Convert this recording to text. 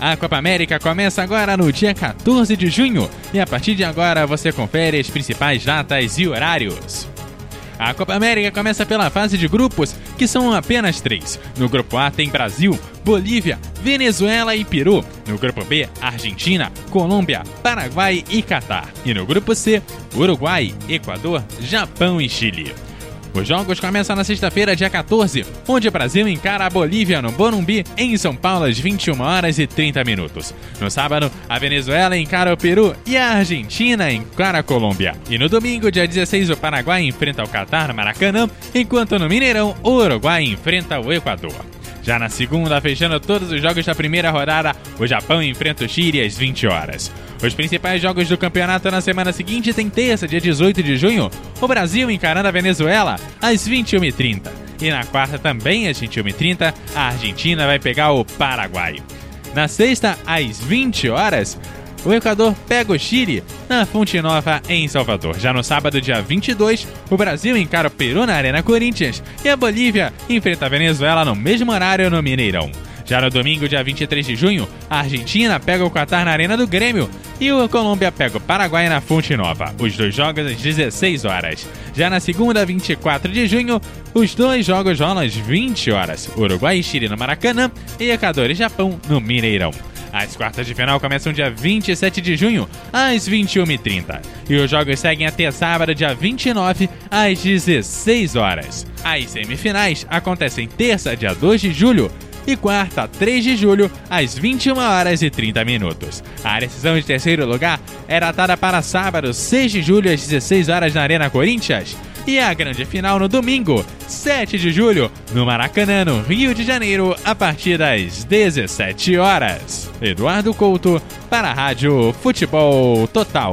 A Copa América começa agora no dia 14 de junho e a partir de agora você confere as principais datas e horários. A Copa América começa pela fase de grupos, que são apenas três. No grupo A tem Brasil, Bolívia, Venezuela e Peru. No grupo B, Argentina, Colômbia, Paraguai e Catar. E no grupo C, Uruguai, Equador, Japão e Chile. Os jogos começam na sexta-feira, dia 14, onde o Brasil encara a Bolívia no Bonumbi, em São Paulo, às 21 horas e 30 minutos. No sábado, a Venezuela encara o Peru e a Argentina encara a Colômbia. E no domingo, dia 16, o Paraguai enfrenta o Catar no Maracanã, enquanto no Mineirão, o Uruguai enfrenta o Equador. Já na segunda, fechando todos os jogos da primeira rodada, o Japão enfrenta o Chile às 20 horas. Os principais jogos do campeonato na semana seguinte tem terça, dia 18 de junho, o Brasil encarando a Venezuela às 21h30. E na quarta, também às 21h30, a Argentina vai pegar o Paraguai. Na sexta, às 20 horas, o Equador pega o Chile na Fonte Nova, em Salvador. Já no sábado, dia 22, o Brasil encara o Peru na Arena Corinthians e a Bolívia enfrenta a Venezuela no mesmo horário no Mineirão. Já no domingo, dia 23 de junho, a Argentina pega o Qatar na Arena do Grêmio e o Colômbia pega o Paraguai na Fonte Nova. Os dois jogos às 16 horas. Já na segunda, 24 de junho, os dois jogos rolam às 20 horas. Uruguai e Chile no Maracanã e Equador e Japão no Mineirão. As quartas de final começam dia 27 de junho, às 21h30. E os jogos seguem até sábado, dia 29, às 16 horas. As semifinais acontecem terça, dia 2 de julho, e quarta, 3 de julho, às 21 horas e 30 minutos. A decisão de terceiro lugar é datada para sábado, 6 de julho, às 16 horas na Arena Corinthians. E a grande final no domingo, 7 de julho, no Maracanã, no Rio de Janeiro, a partir das 17 horas. Eduardo Couto, para a Rádio Futebol Total.